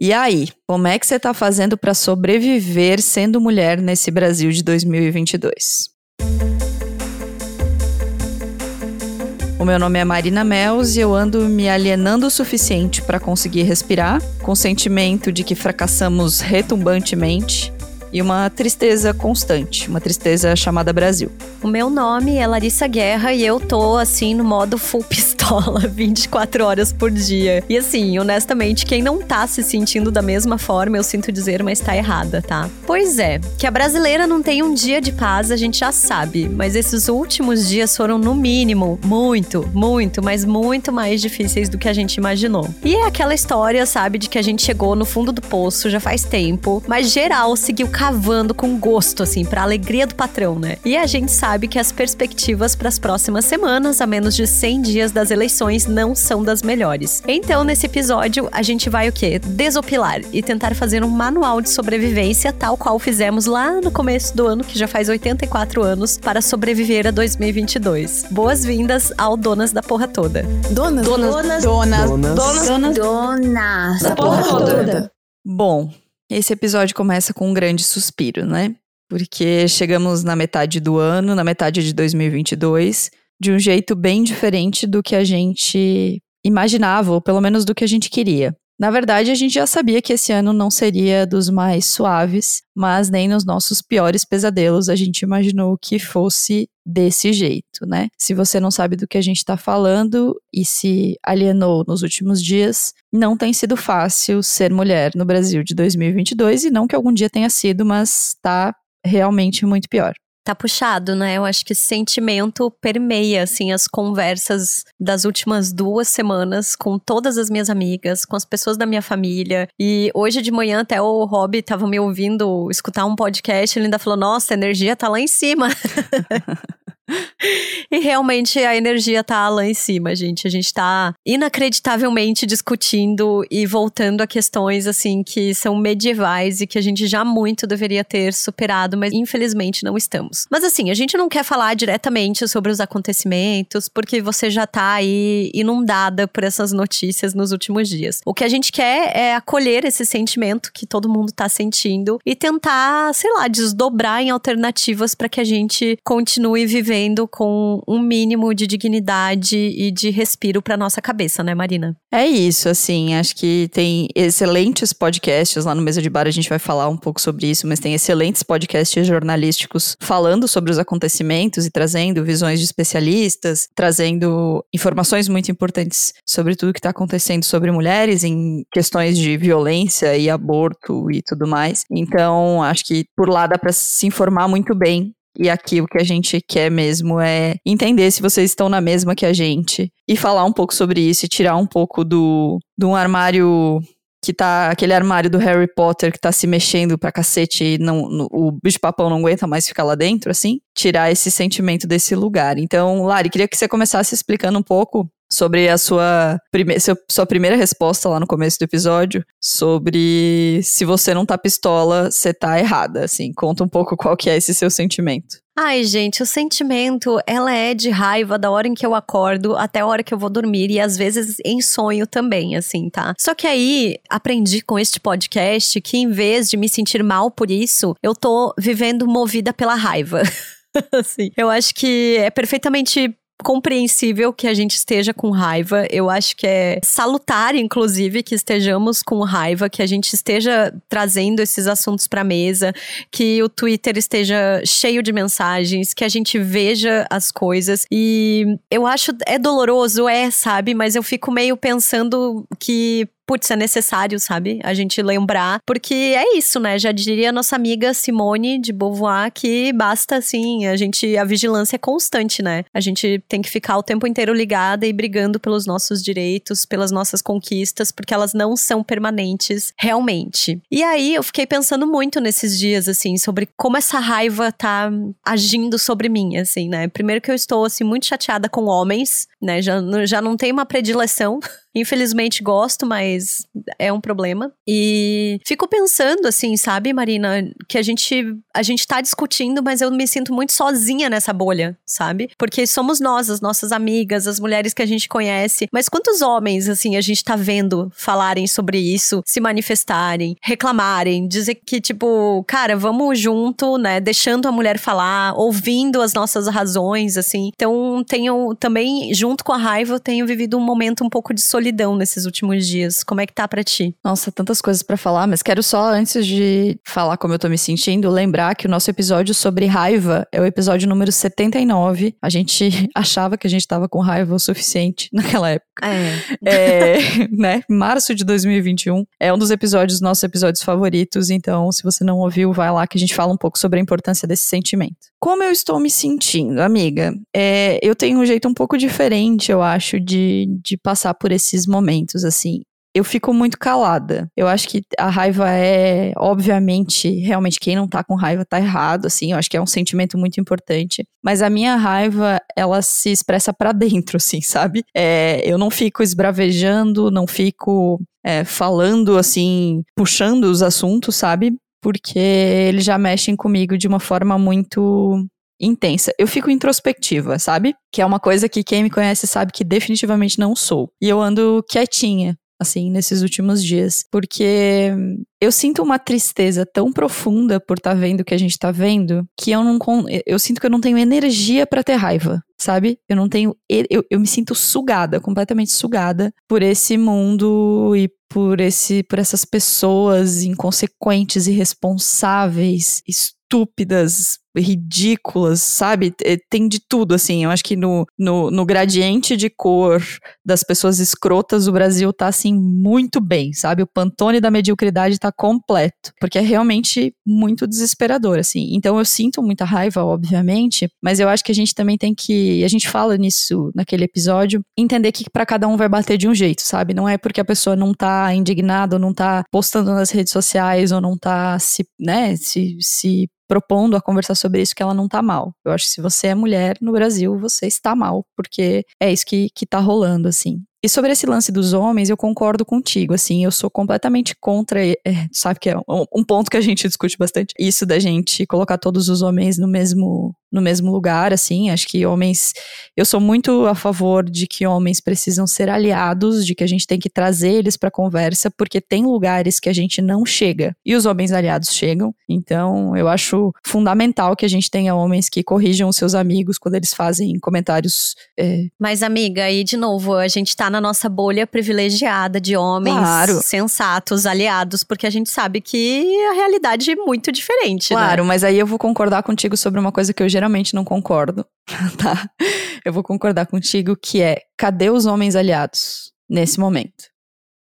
E aí, como é que você tá fazendo para sobreviver sendo mulher nesse Brasil de 2022? O meu nome é Marina Mels e eu ando me alienando o suficiente para conseguir respirar, com o sentimento de que fracassamos retumbantemente e uma tristeza constante, uma tristeza chamada Brasil. O meu nome é Larissa Guerra e eu tô assim no modo full pistola 24 horas por dia. E assim, honestamente, quem não tá se sentindo da mesma forma, eu sinto dizer, mas tá errada, tá? Pois é, que a brasileira não tem um dia de paz, a gente já sabe, mas esses últimos dias foram no mínimo muito, muito, mas muito mais difíceis do que a gente imaginou. E é aquela história, sabe, de que a gente chegou no fundo do poço já faz tempo, mas geral seguiu cavando com gosto, assim, pra alegria do patrão, né? E a gente sabe que as perspectivas para as próximas semanas, a menos de 100 dias das eleições, não são das melhores. Então, nesse episódio, a gente vai o quê? Desopilar e tentar fazer um manual de sobrevivência, tal qual fizemos lá no começo do ano, que já faz 84 anos, para sobreviver a 2022. Boas-vindas ao Donas da Porra Toda. Donas? Donas. Donas. Donas. Donas. Donas. Donas. Da porra toda. Bom, esse episódio começa com um grande suspiro, né? Porque chegamos na metade do ano, na metade de 2022, de um jeito bem diferente do que a gente imaginava, ou pelo menos do que a gente queria. Na verdade, a gente já sabia que esse ano não seria dos mais suaves, mas nem nos nossos piores pesadelos a gente imaginou que fosse desse jeito, né? Se você não sabe do que a gente está falando e se alienou nos últimos dias, não tem sido fácil ser mulher no Brasil de 2022 e não que algum dia tenha sido, mas tá realmente muito pior tá puxado, né? Eu acho que esse sentimento permeia, assim, as conversas das últimas duas semanas com todas as minhas amigas, com as pessoas da minha família. E hoje de manhã até o Rob tava me ouvindo escutar um podcast, ele ainda falou: Nossa, a energia tá lá em cima. e realmente a energia tá lá em cima, gente. A gente tá inacreditavelmente discutindo e voltando a questões assim que são medievais e que a gente já muito deveria ter superado, mas infelizmente não estamos. Mas assim, a gente não quer falar diretamente sobre os acontecimentos, porque você já tá aí inundada por essas notícias nos últimos dias. O que a gente quer é acolher esse sentimento que todo mundo tá sentindo e tentar, sei lá, desdobrar em alternativas para que a gente continue vivendo vivendo com um mínimo de dignidade e de respiro para nossa cabeça, né, Marina? É isso, assim, acho que tem excelentes podcasts lá no Mesa de Bar, a gente vai falar um pouco sobre isso, mas tem excelentes podcasts jornalísticos falando sobre os acontecimentos e trazendo visões de especialistas, trazendo informações muito importantes sobre tudo que está acontecendo sobre mulheres em questões de violência e aborto e tudo mais. Então, acho que por lá dá para se informar muito bem e aqui o que a gente quer mesmo é entender se vocês estão na mesma que a gente e falar um pouco sobre isso e tirar um pouco do de um armário que tá aquele armário do Harry Potter que tá se mexendo pra cacete e não, no, o bicho papão não aguenta mais ficar lá dentro, assim, tirar esse sentimento desse lugar. Então, Lari, queria que você começasse explicando um pouco sobre a sua, prime sua primeira resposta lá no começo do episódio, sobre se você não tá pistola, você tá errada, assim. Conta um pouco qual que é esse seu sentimento. Ai, gente, o sentimento, ela é de raiva da hora em que eu acordo até a hora que eu vou dormir e às vezes em sonho também, assim, tá? Só que aí aprendi com este podcast que em vez de me sentir mal por isso, eu tô vivendo movida pela raiva. assim, eu acho que é perfeitamente compreensível que a gente esteja com raiva. Eu acho que é salutar, inclusive, que estejamos com raiva, que a gente esteja trazendo esses assuntos para mesa, que o Twitter esteja cheio de mensagens, que a gente veja as coisas. E eu acho é doloroso, é, sabe? Mas eu fico meio pensando que putz, é necessário, sabe? A gente lembrar. Porque é isso, né? Já diria nossa amiga Simone de Beauvoir que basta, assim, a gente. A vigilância é constante, né? A gente tem que ficar o tempo inteiro ligada e brigando pelos nossos direitos, pelas nossas conquistas, porque elas não são permanentes realmente. E aí eu fiquei pensando muito nesses dias, assim, sobre como essa raiva tá agindo sobre mim, assim, né? Primeiro que eu estou, assim, muito chateada com homens, né? Já, já não tem uma predileção Infelizmente gosto, mas é um problema. E fico pensando assim, sabe, Marina, que a gente a gente tá discutindo, mas eu me sinto muito sozinha nessa bolha, sabe? Porque somos nós, as nossas amigas, as mulheres que a gente conhece, mas quantos homens assim a gente tá vendo falarem sobre isso, se manifestarem, reclamarem, dizer que tipo, cara, vamos junto, né, deixando a mulher falar, ouvindo as nossas razões, assim. Então, tenho também junto com a raiva, eu tenho vivido um momento um pouco de solidão nesses últimos dias. Como é que tá para ti? Nossa, tantas coisas para falar, mas quero só antes de falar como eu tô me sentindo, lembrar que o nosso episódio sobre raiva é o episódio número 79. A gente achava que a gente tava com raiva o suficiente naquela época. É. é né? Março de 2021 é um dos episódios, nossos episódios favoritos, então se você não ouviu, vai lá que a gente fala um pouco sobre a importância desse sentimento. Como eu estou me sentindo, amiga? É, eu tenho um jeito um pouco diferente, eu acho, de, de passar por esses momentos, assim eu fico muito calada. Eu acho que a raiva é, obviamente, realmente quem não tá com raiva tá errado, assim, eu acho que é um sentimento muito importante. Mas a minha raiva, ela se expressa para dentro, assim, sabe? É, eu não fico esbravejando, não fico é, falando, assim, puxando os assuntos, sabe? Porque eles já mexem comigo de uma forma muito intensa. Eu fico introspectiva, sabe? Que é uma coisa que quem me conhece sabe que definitivamente não sou. E eu ando quietinha, assim, nesses últimos dias. Porque eu sinto uma tristeza tão profunda por estar tá vendo o que a gente tá vendo, que eu não. Eu sinto que eu não tenho energia para ter raiva, sabe? Eu não tenho. Eu, eu me sinto sugada, completamente sugada por esse mundo e por esse por essas pessoas inconsequentes, irresponsáveis, estúpidas, ridículas, sabe? Tem de tudo, assim. Eu acho que no, no, no, gradiente de cor das pessoas escrotas, o Brasil tá, assim, muito bem, sabe? O pantone da mediocridade tá completo. Porque é realmente muito desesperador, assim. Então eu sinto muita raiva, obviamente, mas eu acho que a gente também tem que. A gente fala nisso naquele episódio, entender que para cada um vai bater de um jeito, sabe? Não é porque a pessoa não tá indignada ou não tá postando nas redes sociais ou não tá se, né, se, se propondo a conversar sobre isso que ela não tá mal. Eu acho que se você é mulher no Brasil, você está mal, porque é isso que, que tá rolando, assim. E sobre esse lance dos homens, eu concordo contigo, assim, eu sou completamente contra, é, sabe que é um, um, ponto que a gente discute bastante, isso da gente colocar todos os homens no mesmo no mesmo lugar, assim, acho que homens, eu sou muito a favor de que homens precisam ser aliados, de que a gente tem que trazer eles para conversa, porque tem lugares que a gente não chega e os homens aliados chegam. Então, eu acho fundamental que a gente tenha homens que corrijam os seus amigos quando eles fazem comentários. É... Mas amiga, aí de novo, a gente tá na nossa bolha privilegiada de homens claro. sensatos, aliados, porque a gente sabe que a realidade é muito diferente. Né? Claro, né? mas aí eu vou concordar contigo sobre uma coisa que eu geralmente não concordo, tá? Eu vou concordar contigo que é: cadê os homens aliados nesse momento?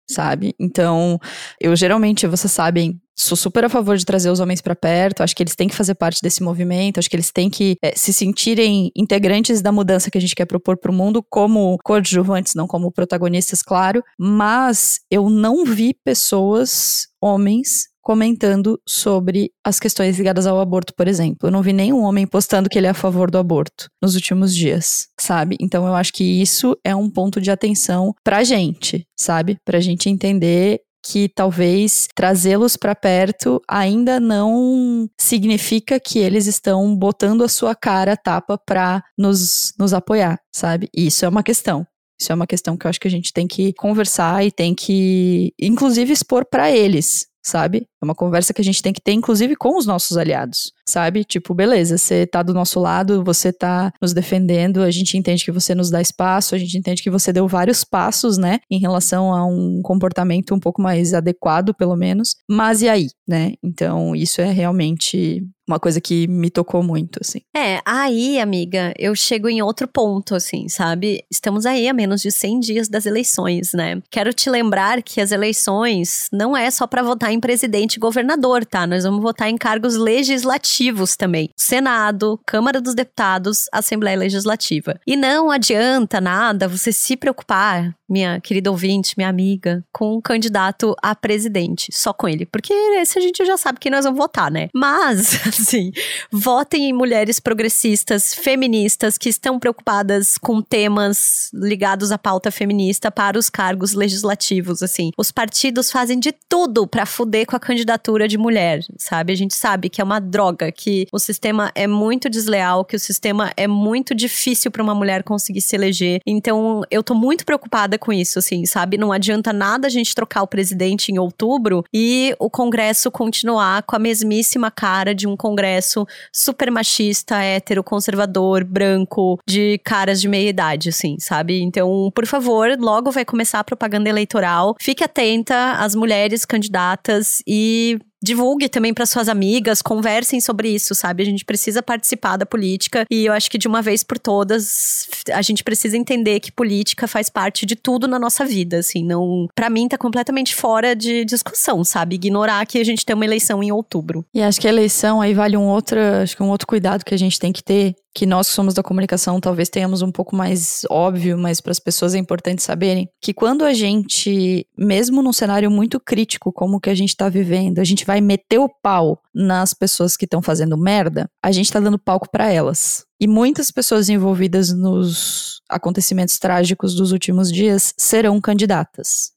Sabe? Então, eu geralmente, vocês sabem, sou super a favor de trazer os homens para perto. Acho que eles têm que fazer parte desse movimento. Acho que eles têm que é, se sentirem integrantes da mudança que a gente quer propor para o mundo, como coadjuvantes, não como protagonistas, claro. Mas eu não vi pessoas, homens, comentando sobre as questões ligadas ao aborto, por exemplo. Eu não vi nenhum homem postando que ele é a favor do aborto nos últimos dias, sabe? Então eu acho que isso é um ponto de atenção pra gente, sabe? Pra gente entender que talvez trazê-los para perto ainda não significa que eles estão botando a sua cara tapa para nos, nos apoiar, sabe? E isso é uma questão. Isso é uma questão que eu acho que a gente tem que conversar e tem que, inclusive, expor para eles, sabe? É uma conversa que a gente tem que ter, inclusive, com os nossos aliados, sabe? Tipo, beleza, você tá do nosso lado, você tá nos defendendo, a gente entende que você nos dá espaço, a gente entende que você deu vários passos, né, em relação a um comportamento um pouco mais adequado, pelo menos. Mas e aí, né? Então, isso é realmente uma coisa que me tocou muito, assim. É, aí, amiga, eu chego em outro ponto, assim, sabe? Estamos aí a menos de 100 dias das eleições, né? Quero te lembrar que as eleições não é só para votar em presidente e governador, tá? Nós vamos votar em cargos legislativos também. Senado, Câmara dos Deputados, Assembleia Legislativa. E não adianta nada você se preocupar minha querida ouvinte, minha amiga, com um candidato a presidente, só com ele, porque esse a gente já sabe que nós vamos votar, né? Mas, assim, votem em mulheres progressistas, feministas, que estão preocupadas com temas ligados à pauta feminista para os cargos legislativos, assim. Os partidos fazem de tudo para fuder com a candidatura de mulher, sabe? A gente sabe que é uma droga, que o sistema é muito desleal, que o sistema é muito difícil para uma mulher conseguir se eleger. Então, eu tô muito preocupada com isso, assim, sabe? Não adianta nada a gente trocar o presidente em outubro e o Congresso continuar com a mesmíssima cara de um Congresso super machista, hétero, conservador, branco, de caras de meia idade, assim, sabe? Então, por favor, logo vai começar a propaganda eleitoral. Fique atenta às mulheres candidatas e divulgue também para suas amigas, conversem sobre isso, sabe? A gente precisa participar da política e eu acho que de uma vez por todas a gente precisa entender que política faz parte de tudo na nossa vida, assim, não, para mim tá completamente fora de discussão, sabe? Ignorar que a gente tem uma eleição em outubro. E acho que a eleição aí vale um outro, acho que um outro cuidado que a gente tem que ter, que nós que somos da comunicação talvez tenhamos um pouco mais óbvio, mas para as pessoas é importante saberem que quando a gente, mesmo num cenário muito crítico como o que a gente está vivendo, a gente vai meter o pau nas pessoas que estão fazendo merda, a gente está dando palco para elas. E muitas pessoas envolvidas nos acontecimentos trágicos dos últimos dias serão candidatas.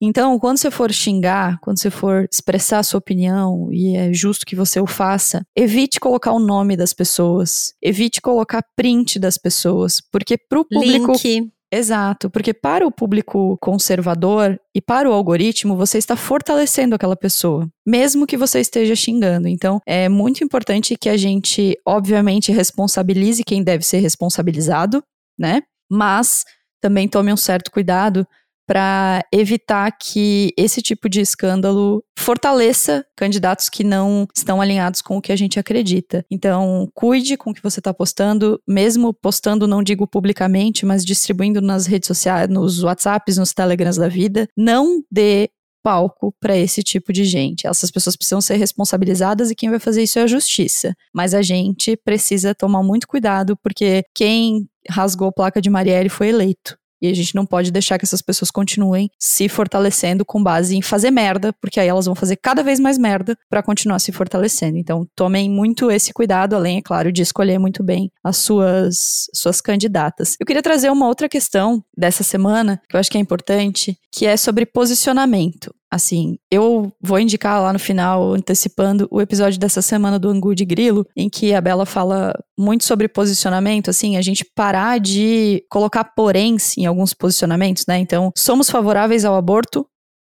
Então, quando você for xingar, quando você for expressar a sua opinião, e é justo que você o faça, evite colocar o nome das pessoas, evite colocar print das pessoas, porque pro público. Link. Exato, porque para o público conservador e para o algoritmo, você está fortalecendo aquela pessoa, mesmo que você esteja xingando. Então, é muito importante que a gente, obviamente, responsabilize quem deve ser responsabilizado, né? Mas também tome um certo cuidado para evitar que esse tipo de escândalo fortaleça candidatos que não estão alinhados com o que a gente acredita. Então, cuide com o que você está postando, mesmo postando, não digo publicamente, mas distribuindo nas redes sociais, nos WhatsApps, nos Telegrams da vida. Não dê palco para esse tipo de gente. Essas pessoas precisam ser responsabilizadas e quem vai fazer isso é a justiça. Mas a gente precisa tomar muito cuidado porque quem rasgou a placa de Marielle foi eleito. E a gente não pode deixar que essas pessoas continuem se fortalecendo com base em fazer merda, porque aí elas vão fazer cada vez mais merda para continuar se fortalecendo. Então, tomem muito esse cuidado, além, é claro, de escolher muito bem as suas, suas candidatas. Eu queria trazer uma outra questão dessa semana, que eu acho que é importante, que é sobre posicionamento. Assim, eu vou indicar lá no final, antecipando, o episódio dessa semana do Angu de Grilo, em que a Bela fala muito sobre posicionamento, assim, a gente parar de colocar poréns em alguns posicionamentos, né? Então, somos favoráveis ao aborto,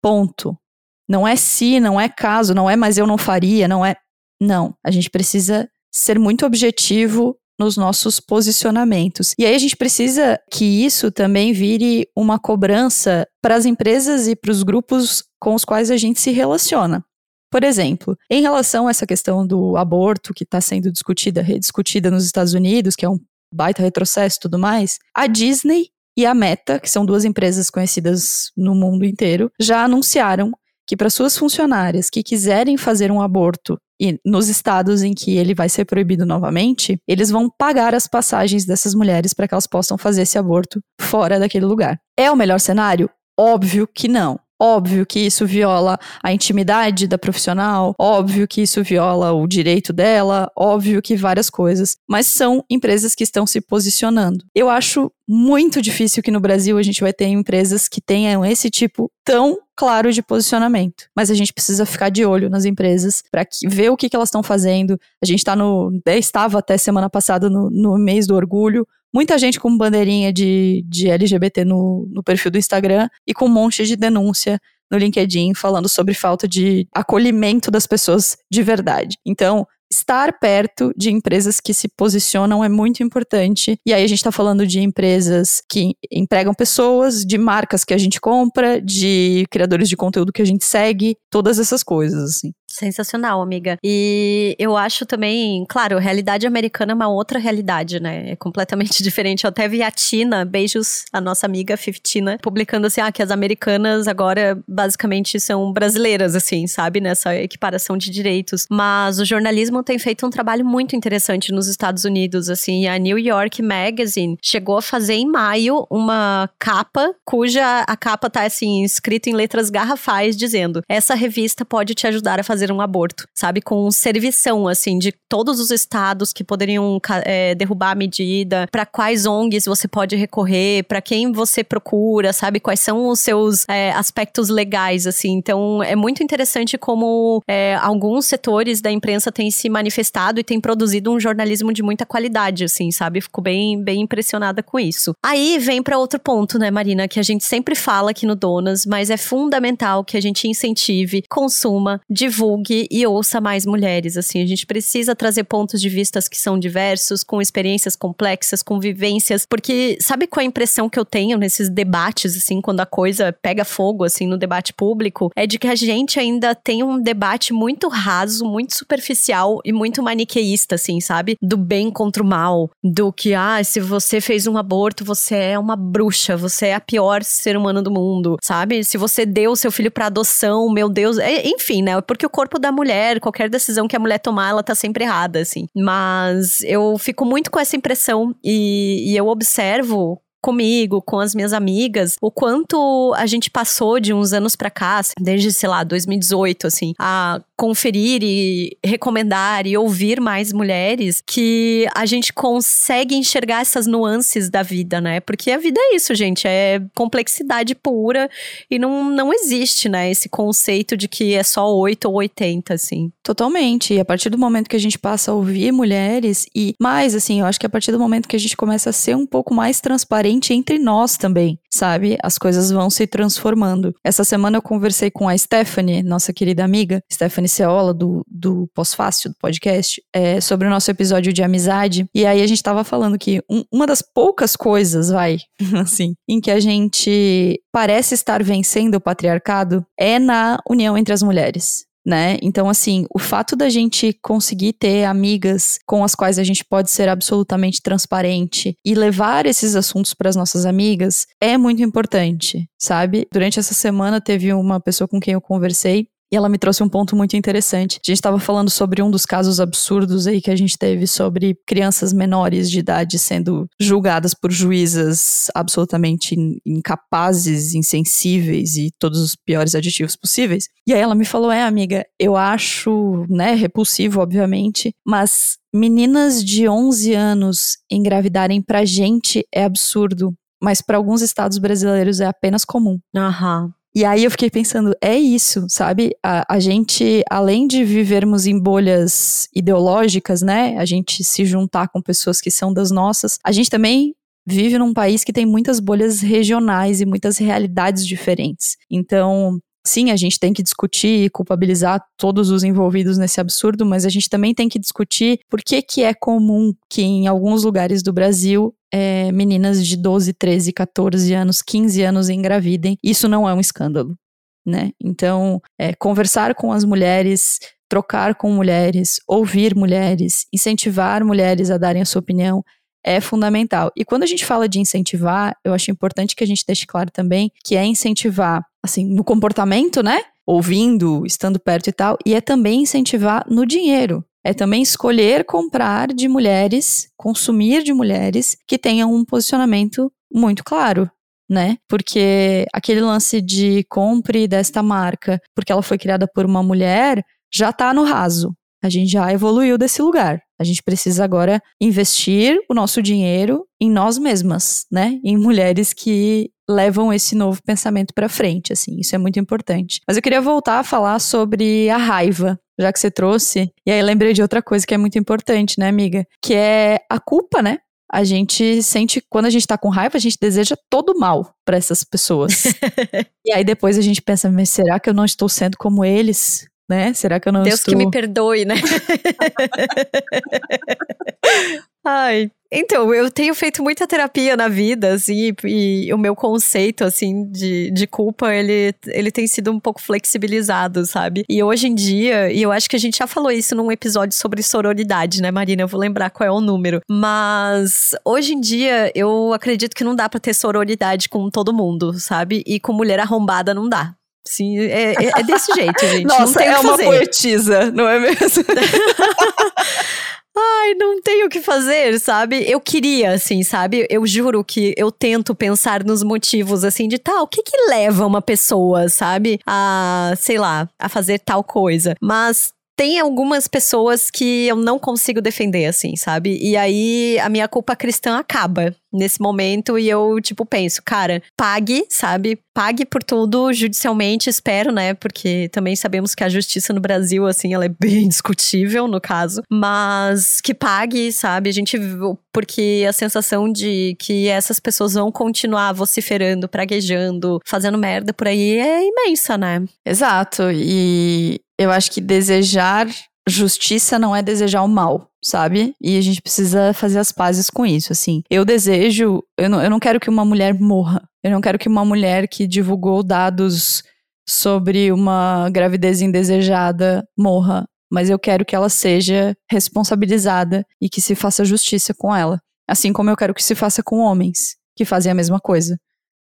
ponto. Não é se, não é caso, não é mas eu não faria, não é. Não, a gente precisa ser muito objetivo nos nossos posicionamentos. E aí a gente precisa que isso também vire uma cobrança para as empresas e para os grupos com os quais a gente se relaciona. Por exemplo, em relação a essa questão do aborto que está sendo discutida, rediscutida nos Estados Unidos, que é um baita retrocesso e tudo mais, a Disney e a Meta, que são duas empresas conhecidas no mundo inteiro, já anunciaram que para suas funcionárias que quiserem fazer um aborto e nos estados em que ele vai ser proibido novamente, eles vão pagar as passagens dessas mulheres para que elas possam fazer esse aborto fora daquele lugar. É o melhor cenário? Óbvio que não. Óbvio que isso viola a intimidade da profissional, óbvio que isso viola o direito dela, óbvio que várias coisas, mas são empresas que estão se posicionando. Eu acho muito difícil que no Brasil a gente vai ter empresas que tenham esse tipo tão claro de posicionamento. Mas a gente precisa ficar de olho nas empresas para ver o que, que elas estão fazendo. A gente está no. Estava até semana passada no, no mês do orgulho muita gente com bandeirinha de, de LGBT no, no perfil do Instagram e com um monte de denúncia no LinkedIn falando sobre falta de acolhimento das pessoas de verdade. Então, estar perto de empresas que se posicionam é muito importante. E aí a gente está falando de empresas que empregam pessoas, de marcas que a gente compra, de criadores de conteúdo que a gente segue, todas essas coisas, assim. Sensacional, amiga. E eu acho também, claro, realidade americana é uma outra realidade, né? É completamente diferente. Eu até vi a Tina, beijos, a nossa amiga Fiftina, publicando assim, ah, que as americanas agora basicamente são brasileiras, assim, sabe? Nessa equiparação de direitos. Mas o jornalismo tem feito um trabalho muito interessante nos Estados Unidos, assim. A New York Magazine chegou a fazer em maio uma capa, cuja a capa tá, assim, escrita em letras garrafais, dizendo: essa revista pode te ajudar a fazer um aborto, sabe? Com servição, assim, de todos os estados que poderiam é, derrubar a medida, para quais ONGs você pode recorrer, para quem você procura, sabe? Quais são os seus é, aspectos legais, assim. Então, é muito interessante como é, alguns setores da imprensa têm se manifestado e têm produzido um jornalismo de muita qualidade, assim, sabe? Fico bem, bem impressionada com isso. Aí vem para outro ponto, né, Marina, que a gente sempre fala aqui no Donas, mas é fundamental que a gente incentive, consuma, divulgue e ouça mais mulheres. Assim, a gente precisa trazer pontos de vistas que são diversos, com experiências complexas, com vivências, porque sabe qual é a impressão que eu tenho nesses debates, assim, quando a coisa pega fogo, assim, no debate público? É de que a gente ainda tem um debate muito raso, muito superficial e muito maniqueísta, assim, sabe? Do bem contra o mal, do que, ah, se você fez um aborto, você é uma bruxa, você é a pior ser humano do mundo, sabe? Se você deu seu filho para adoção, meu Deus, é, enfim, né? Porque o corpo da mulher, qualquer decisão que a mulher tomar, ela tá sempre errada, assim. Mas eu fico muito com essa impressão e, e eu observo comigo, com as minhas amigas, o quanto a gente passou de uns anos para cá, desde, sei lá, 2018, assim, a conferir e recomendar e ouvir mais mulheres, que a gente consegue enxergar essas nuances da vida, né? Porque a vida é isso, gente, é complexidade pura e não, não existe, né, esse conceito de que é só 8 ou 80, assim. Totalmente. E a partir do momento que a gente passa a ouvir mulheres e mais, assim, eu acho que a partir do momento que a gente começa a ser um pouco mais transparente entre nós também, sabe? As coisas vão se transformando. Essa semana eu conversei com a Stephanie, nossa querida amiga, Stephanie Ceola, do, do Pós-Fácil, do podcast, é, sobre o nosso episódio de amizade. E aí a gente tava falando que um, uma das poucas coisas, vai, assim, em que a gente parece estar vencendo o patriarcado é na união entre as mulheres né? Então, assim, o fato da gente conseguir ter amigas com as quais a gente pode ser absolutamente transparente e levar esses assuntos para as nossas amigas é muito importante, sabe? Durante essa semana teve uma pessoa com quem eu conversei e ela me trouxe um ponto muito interessante. A gente estava falando sobre um dos casos absurdos aí que a gente teve sobre crianças menores de idade sendo julgadas por juízas absolutamente incapazes, insensíveis e todos os piores adjetivos possíveis. E aí ela me falou: "É, amiga, eu acho, né, repulsivo, obviamente, mas meninas de 11 anos engravidarem pra gente é absurdo, mas para alguns estados brasileiros é apenas comum. Aham. E aí eu fiquei pensando, é isso, sabe? A, a, gente, além de vivermos em bolhas ideológicas, né? A gente se juntar com pessoas que são das nossas, a gente também vive num país que tem muitas bolhas regionais e muitas realidades diferentes. Então, sim, a gente tem que discutir e culpabilizar todos os envolvidos nesse absurdo, mas a gente também tem que discutir por que, que é comum que em alguns lugares do Brasil é, meninas de 12, 13, 14 anos, 15 anos engravidem. Isso não é um escândalo, né? Então, é, conversar com as mulheres, trocar com mulheres, ouvir mulheres, incentivar mulheres a darem a sua opinião é fundamental. E quando a gente fala de incentivar, eu acho importante que a gente deixe claro também que é incentivar, assim, no comportamento, né? Ouvindo, estando perto e tal, e é também incentivar no dinheiro. É também escolher comprar de mulheres, consumir de mulheres que tenham um posicionamento muito claro, né? Porque aquele lance de compre desta marca, porque ela foi criada por uma mulher, já tá no raso. A gente já evoluiu desse lugar. A gente precisa agora investir o nosso dinheiro em nós mesmas, né? Em mulheres que levam esse novo pensamento para frente, assim. Isso é muito importante. Mas eu queria voltar a falar sobre a raiva, já que você trouxe. E aí lembrei de outra coisa que é muito importante, né, amiga? Que é a culpa, né? A gente sente, quando a gente tá com raiva, a gente deseja todo mal para essas pessoas. e aí depois a gente pensa, mas será que eu não estou sendo como eles? né? Será que eu não Deus estou... que me perdoe, né? Ai, então, eu tenho feito muita terapia na vida, assim, e, e o meu conceito, assim, de, de culpa, ele, ele tem sido um pouco flexibilizado, sabe? E hoje em dia, e eu acho que a gente já falou isso num episódio sobre sororidade, né, Marina? Eu vou lembrar qual é o número. Mas hoje em dia, eu acredito que não dá pra ter sororidade com todo mundo, sabe? E com mulher arrombada não dá. Sim, é, é, é desse jeito, gente. Nossa, é uma poetisa, não é mesmo? Ai, não tenho o que fazer, sabe? Eu queria, assim, sabe? Eu juro que eu tento pensar nos motivos, assim, de tal, o que que leva uma pessoa, sabe? A, sei lá, a fazer tal coisa. Mas tem algumas pessoas que eu não consigo defender, assim, sabe? E aí a minha culpa cristã acaba nesse momento e eu, tipo, penso, cara, pague, sabe? Pague por tudo judicialmente, espero, né? Porque também sabemos que a justiça no Brasil, assim, ela é bem discutível no caso, mas que pague, sabe? A gente porque a sensação de que essas pessoas vão continuar vociferando, praguejando, fazendo merda por aí é imensa, né? Exato. E eu acho que desejar justiça não é desejar o mal, sabe? E a gente precisa fazer as pazes com isso, assim. Eu desejo, eu não, eu não quero que uma mulher morra. Eu não quero que uma mulher que divulgou dados sobre uma gravidez indesejada morra. Mas eu quero que ela seja responsabilizada e que se faça justiça com ela. Assim como eu quero que se faça com homens que fazem a mesma coisa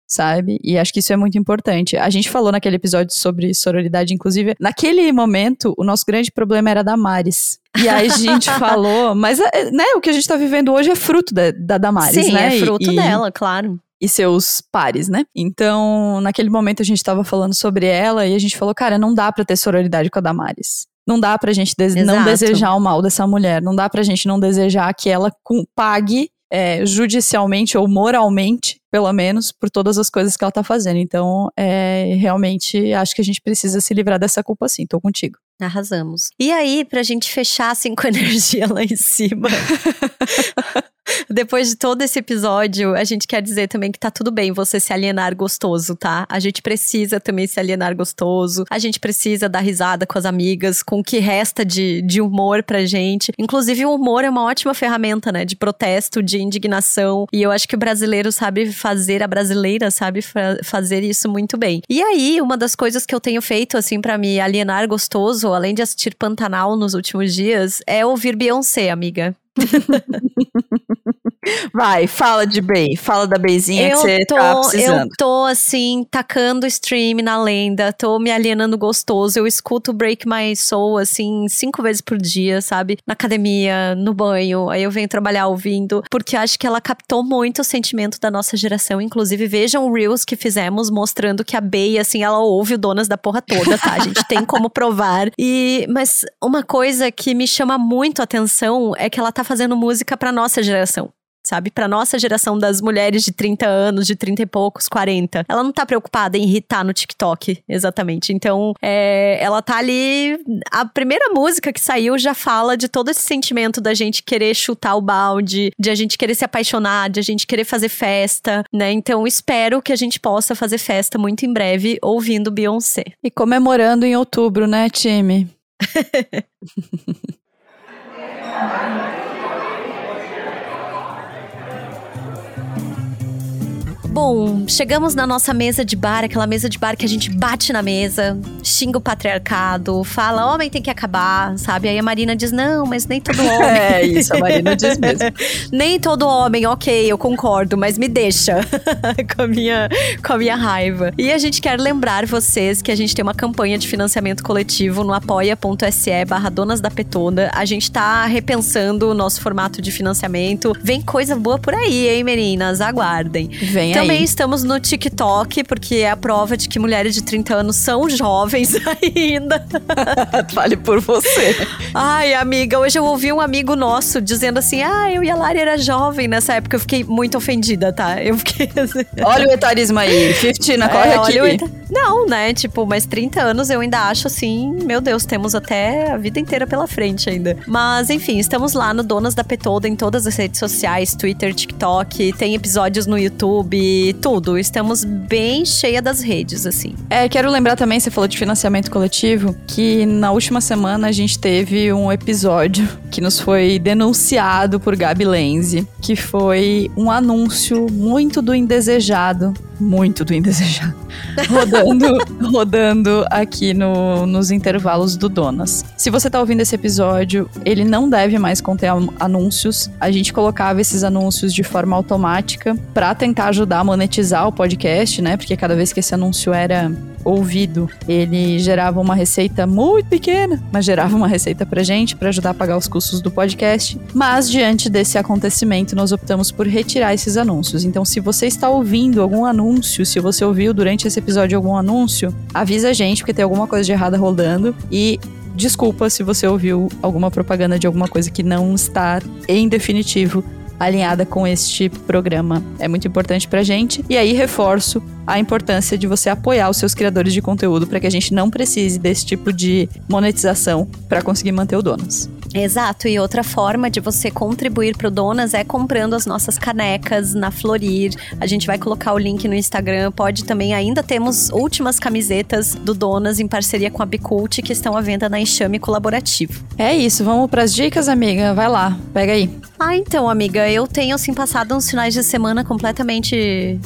sabe? E acho que isso é muito importante. A gente falou naquele episódio sobre sororidade, inclusive, naquele momento, o nosso grande problema era da Damares. E aí a gente falou, mas é, né, o que a gente tá vivendo hoje é fruto da, da Damares, Sim, né? é fruto e, dela, claro. E seus pares, né? Então, naquele momento a gente tava falando sobre ela e a gente falou, cara, não dá pra ter sororidade com a Damares. Não dá pra gente des não desejar o mal dessa mulher. Não dá pra gente não desejar que ela pague é, judicialmente ou moralmente, pelo menos, por todas as coisas que ela tá fazendo. Então, é, realmente, acho que a gente precisa se livrar dessa culpa sim. Tô contigo. Arrasamos. E aí, pra gente fechar assim com energia lá em cima. Depois de todo esse episódio, a gente quer dizer também que tá tudo bem você se alienar gostoso, tá? A gente precisa também se alienar gostoso. A gente precisa dar risada com as amigas, com o que resta de, de humor pra gente. Inclusive, o humor é uma ótima ferramenta, né? De protesto, de indignação. E eu acho que o brasileiro sabe fazer, a brasileira sabe fazer isso muito bem. E aí, uma das coisas que eu tenho feito, assim, para me alienar gostoso, além de assistir Pantanal nos últimos dias, é ouvir Beyoncé, amiga. Vai, fala de Bey, fala da Beizinha que você tô, tá precisando. Eu tô, assim, tacando stream na lenda, tô me alienando gostoso. Eu escuto Break My Soul, assim, cinco vezes por dia, sabe? Na academia, no banho, aí eu venho trabalhar ouvindo, porque acho que ela captou muito o sentimento da nossa geração. Inclusive, vejam o Reels que fizemos mostrando que a Bey, assim, ela ouve o Donas da Porra toda, tá? A gente tem como provar. E, mas uma coisa que me chama muito a atenção é que ela tá fazendo música pra nossa geração sabe? Pra nossa geração das mulheres de 30 anos, de 30 e poucos, 40. Ela não tá preocupada em irritar no TikTok, exatamente. Então, é, ela tá ali. A primeira música que saiu já fala de todo esse sentimento da gente querer chutar o balde, de a gente querer se apaixonar, de a gente querer fazer festa, né? Então, espero que a gente possa fazer festa muito em breve ouvindo Beyoncé. E comemorando em outubro, né, time? Bom, chegamos na nossa mesa de bar, aquela mesa de bar que a gente bate na mesa, xinga o patriarcado, fala homem tem que acabar, sabe? Aí a Marina diz: não, mas nem todo homem. é isso, a Marina diz mesmo. nem todo homem, ok, eu concordo, mas me deixa com, a minha, com a minha raiva. E a gente quer lembrar vocês que a gente tem uma campanha de financiamento coletivo no apoia.se barra Donas da Petona. A gente tá repensando o nosso formato de financiamento. Vem coisa boa por aí, hein, meninas? Aguardem. Vem então, também estamos no TikTok, porque é a prova de que mulheres de 30 anos são jovens ainda. Fale por você. Ai, amiga, hoje eu ouvi um amigo nosso dizendo assim: ah, eu e a Lari era jovem nessa época. Eu fiquei muito ofendida, tá? Eu fiquei assim. Olha o etarismo aí. 15, corre é, aqui. Eta... Não, né? Tipo, mas 30 anos eu ainda acho assim, meu Deus, temos até a vida inteira pela frente ainda. Mas enfim, estamos lá no Donas da Petoda em todas as redes sociais, Twitter, TikTok, tem episódios no YouTube e tudo. Estamos bem cheia das redes, assim. É, quero lembrar também, você falou de financiamento coletivo, que na última semana a gente teve um episódio que nos foi denunciado por Gabi Lenzi, que foi um anúncio muito do indesejado muito do indesejado. Rodando, rodando aqui no, nos intervalos do Donas. Se você tá ouvindo esse episódio, ele não deve mais conter anúncios. A gente colocava esses anúncios de forma automática para tentar ajudar a monetizar o podcast, né? Porque cada vez que esse anúncio era ouvido, ele gerava uma receita muito pequena, mas gerava uma receita pra gente para ajudar a pagar os custos do podcast. Mas diante desse acontecimento, nós optamos por retirar esses anúncios. Então, se você está ouvindo algum anúncio, se você ouviu durante esse episódio algum anúncio, avisa a gente porque tem alguma coisa de errada rolando e desculpa se você ouviu alguma propaganda de alguma coisa que não está em definitivo alinhada com este programa. É muito importante pra gente. E aí reforço a importância de você apoiar os seus criadores de conteúdo para que a gente não precise desse tipo de monetização para conseguir manter o Donas. Exato, e outra forma de você contribuir para o Donas é comprando as nossas canecas na Florir. A gente vai colocar o link no Instagram. Pode também, ainda temos últimas camisetas do Donas em parceria com a Bicult que estão à venda na Enxame Colaborativo. É isso, vamos para as dicas, amiga. Vai lá, pega aí. Ah, então, amiga, eu tenho assim passado uns finais de semana completamente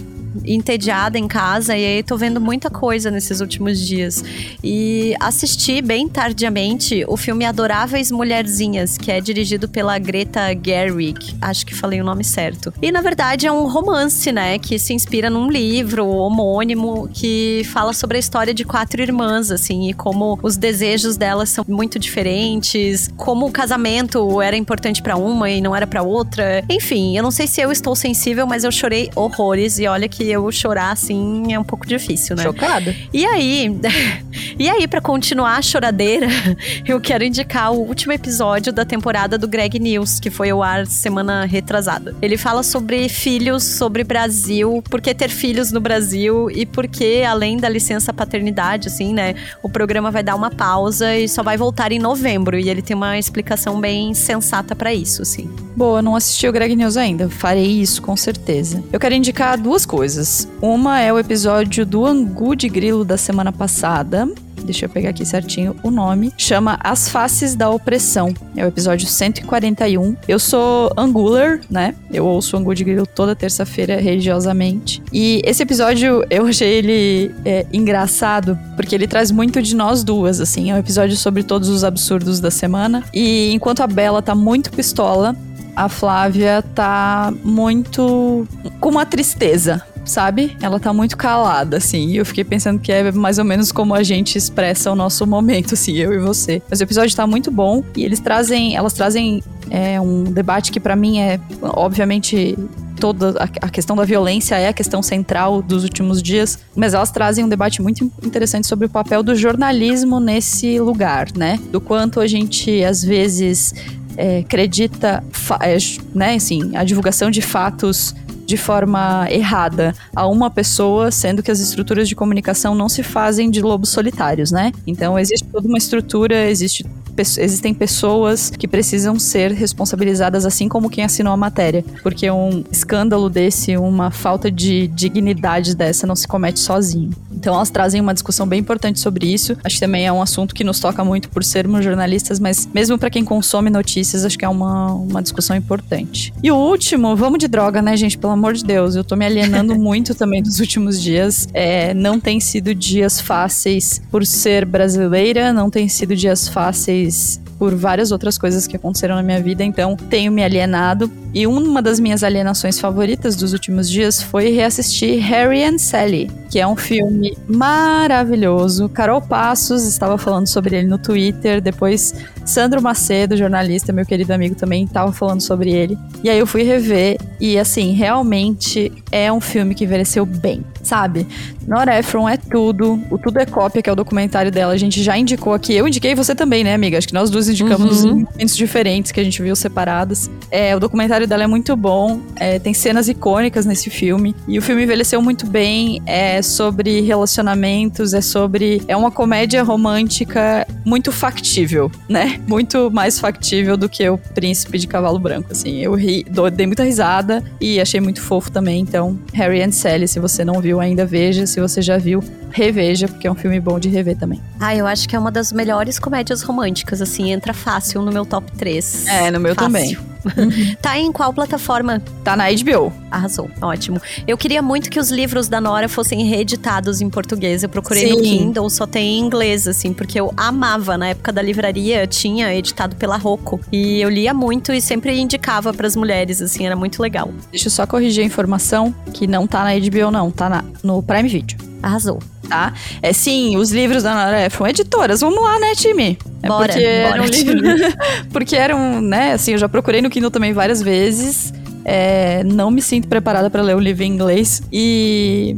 entediada em casa e aí tô vendo muita coisa nesses últimos dias. E assisti bem tardiamente o filme Adoráveis Mulherzinhas, que é dirigido pela Greta Gerwig, acho que falei o nome certo. E na verdade é um romance, né, que se inspira num livro homônimo que fala sobre a história de quatro irmãs, assim, e como os desejos delas são muito diferentes, como o casamento era importante para uma e não era para outra. Enfim, eu não sei se eu estou sensível, mas eu chorei horrores e olha que eu chorar assim é um pouco difícil, né? Chocada. E aí, e aí para continuar a choradeira, eu quero indicar o último episódio da temporada do Greg News, que foi ao ar semana retrasada. Ele fala sobre filhos, sobre Brasil, por que ter filhos no Brasil e por que além da licença paternidade, assim, né, o programa vai dar uma pausa e só vai voltar em novembro e ele tem uma explicação bem sensata para isso, assim. Boa, não assisti o Greg News ainda, farei isso com certeza. Eu quero indicar duas coisas. Uma é o episódio do Angu de Grilo da semana passada. Deixa eu pegar aqui certinho o nome. Chama As Faces da Opressão. É o episódio 141. Eu sou Angular, né? Eu ouço Angu de Grilo toda terça-feira religiosamente. E esse episódio eu achei ele é, engraçado porque ele traz muito de nós duas, assim. É um episódio sobre todos os absurdos da semana. E enquanto a Bela tá muito pistola, a Flávia tá muito com uma tristeza sabe? Ela tá muito calada, assim. E eu fiquei pensando que é mais ou menos como a gente expressa o nosso momento, assim, eu e você. Mas o episódio tá muito bom e eles trazem, elas trazem é, um debate que para mim é, obviamente, toda a questão da violência é a questão central dos últimos dias, mas elas trazem um debate muito interessante sobre o papel do jornalismo nesse lugar, né? Do quanto a gente às vezes é, acredita, é, né, assim, a divulgação de fatos de forma errada a uma pessoa, sendo que as estruturas de comunicação não se fazem de lobos solitários, né? Então existe toda uma estrutura, existe existem pessoas que precisam ser responsabilizadas, assim como quem assinou a matéria. Porque um escândalo desse, uma falta de dignidade dessa, não se comete sozinho. Então elas trazem uma discussão bem importante sobre isso. Acho que também é um assunto que nos toca muito por sermos jornalistas, mas mesmo para quem consome notícias, acho que é uma, uma discussão importante. E o último, vamos de droga, né, gente? Pelo amor de Deus, eu tô me alienando muito também nos últimos dias. É, não tem sido dias fáceis por ser brasileira, não tem sido dias fáceis por várias outras coisas que aconteceram na minha vida, então tenho me alienado. E uma das minhas alienações favoritas dos últimos dias foi reassistir Harry and Sally, que é um filme maravilhoso. Carol Passos estava falando sobre ele no Twitter, depois Sandro Macedo, jornalista, meu querido amigo, também estava falando sobre ele. E aí eu fui rever e assim, realmente é um filme que envelheceu bem sabe? Nora Ephron é tudo. O Tudo é Cópia, que é o documentário dela, a gente já indicou aqui. Eu indiquei você também, né, amiga? Acho que nós duas indicamos uhum. em momentos diferentes que a gente viu separadas. É, o documentário dela é muito bom. É, tem cenas icônicas nesse filme. E o filme envelheceu muito bem. É sobre relacionamentos, é sobre. É uma comédia romântica muito factível, né? Muito mais factível do que o Príncipe de Cavalo Branco, assim. Eu ri, dei muita risada e achei muito fofo também. Então, Harry and Sally, se você não viu ainda, veja. Se você já viu, reveja, porque é um filme bom de rever também. Ah, eu acho que é uma das melhores comédias românticas, assim, entra fácil no meu top 3. É, no meu fácil. também. tá em qual plataforma? Tá na HBO. Arrasou, ótimo. Eu queria muito que os livros da Nora fossem reeditados em português. Eu procurei Sim. no Kindle, só tem em inglês, assim, porque eu amava. Na época da livraria, tinha editado pela Rocco. E eu lia muito e sempre indicava para as mulheres, assim, era muito legal. Deixa eu só corrigir a informação que não tá na HBO, não, tá na, no Prime Video. Arrasou. Tá? É sim, os livros da Nora Ephron, editoras, vamos lá, né, time? É bora, porque bora, eram livros, porque eram, né, assim, eu já procurei no Kindle também várias vezes. É, não me sinto preparada para ler o livro em inglês e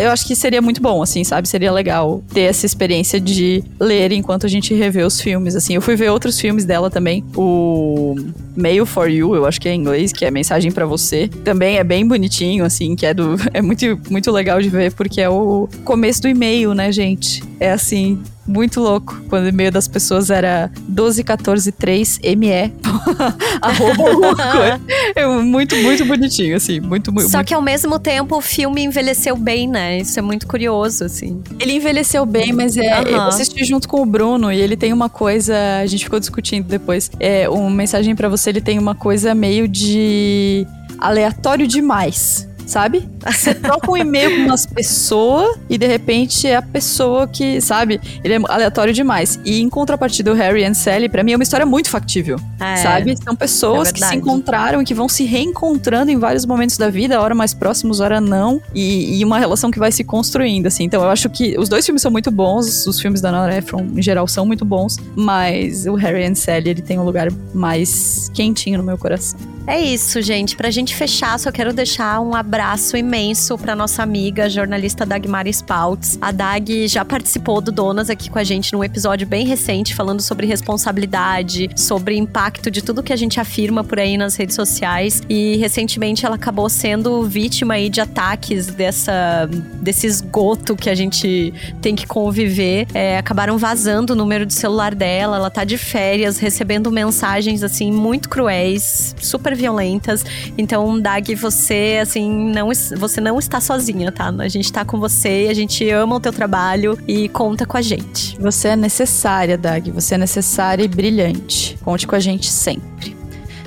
eu acho que seria muito bom, assim, sabe? Seria legal ter essa experiência de ler enquanto a gente revê os filmes, assim. Eu fui ver outros filmes dela também. O Mail for You, eu acho que é em inglês, que é mensagem para você. Também é bem bonitinho, assim, que é do é muito muito legal de ver porque é o começo do e-mail, né, gente? É assim, muito louco. Quando o e-mail das pessoas era 12143ME. Arroba É muito, muito bonitinho, assim. Muito, Só muito... que ao mesmo tempo o filme envelheceu bem, né? Isso é muito curioso, assim. Ele envelheceu bem, mas é. Uhum. Eu assisti junto com o Bruno e ele tem uma coisa. A gente ficou discutindo depois. É, uma mensagem para você, ele tem uma coisa meio de aleatório demais sabe? Você troca um e-mail com umas pessoas e de repente é a pessoa que, sabe? Ele é aleatório demais. E em contrapartida, o Harry e Sally, pra mim, é uma história muito factível, é, sabe? São pessoas é que se encontraram e que vão se reencontrando em vários momentos da vida, hora mais próximos, hora não, e, e, uma relação que vai se construindo, assim. Então eu acho que os dois filmes são muito bons, os filmes da Nora Ephron, em geral, são muito bons, mas o Harry e Sally, ele tem um lugar mais quentinho no meu coração. É isso, gente. Pra gente fechar, só quero deixar um abraço imenso pra nossa amiga, jornalista Dagmar Spouts. A Dag já participou do Donas aqui com a gente num episódio bem recente, falando sobre responsabilidade, sobre impacto de tudo que a gente afirma por aí nas redes sociais. E recentemente ela acabou sendo vítima aí de ataques dessa, desse esgoto que a gente tem que conviver. É, acabaram vazando o número de celular dela, ela tá de férias, recebendo mensagens assim muito cruéis, super violentas. Então, Dag, você, assim, não, você não está sozinha, tá? A gente tá com você, a gente ama o teu trabalho e conta com a gente. Você é necessária, Dag. Você é necessária e brilhante. Conte com a gente sempre.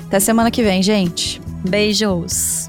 Até semana que vem, gente. Beijos.